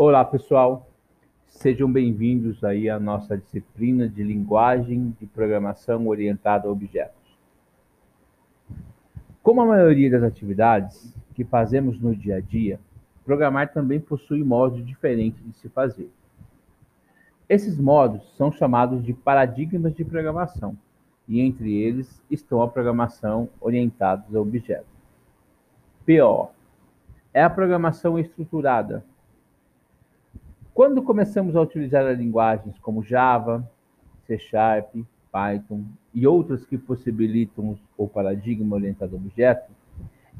Olá, pessoal. Sejam bem-vindos aí à nossa disciplina de linguagem de programação orientada a objetos. Como a maioria das atividades que fazemos no dia a dia, programar também possui modos diferentes de se fazer. Esses modos são chamados de paradigmas de programação, e entre eles estão a programação orientada a objetos. PO é a programação estruturada. Quando começamos a utilizar linguagens como Java, C Sharp, Python e outras que possibilitam o paradigma orientado a objetos,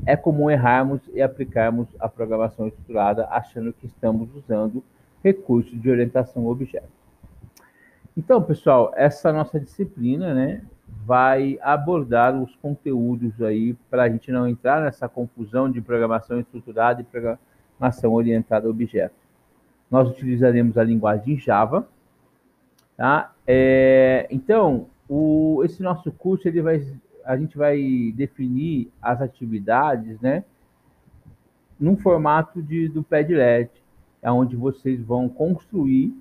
é comum errarmos e aplicarmos a programação estruturada achando que estamos usando recursos de orientação a objetos. Então, pessoal, essa nossa disciplina, né, vai abordar os conteúdos aí para a gente não entrar nessa confusão de programação estruturada e programação orientada a objetos. Nós utilizaremos a linguagem Java, tá? É, então, o, esse nosso curso ele vai, a gente vai definir as atividades, né, num formato de, do Padlet, é onde vocês vão construir,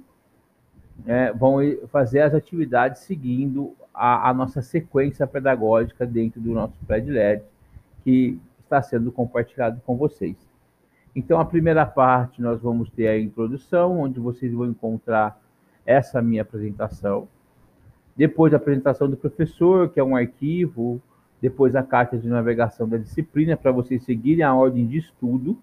é, vão fazer as atividades seguindo a, a, nossa sequência pedagógica dentro do nosso Padlet, que está sendo compartilhado com vocês. Então, a primeira parte nós vamos ter a introdução, onde vocês vão encontrar essa minha apresentação. Depois a apresentação do professor, que é um arquivo, depois a carta de navegação da disciplina para vocês seguirem a ordem de estudo.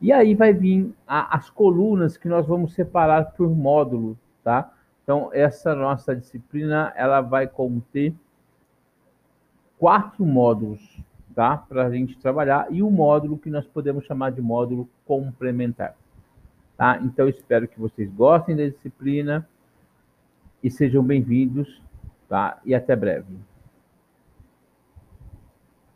E aí vai vir a, as colunas que nós vamos separar por módulo, tá? Então essa nossa disciplina ela vai conter quatro módulos, tá? Para a gente trabalhar e um módulo que nós podemos chamar de módulo complementar, tá? Então espero que vocês gostem da disciplina e sejam bem-vindos, tá? E até breve.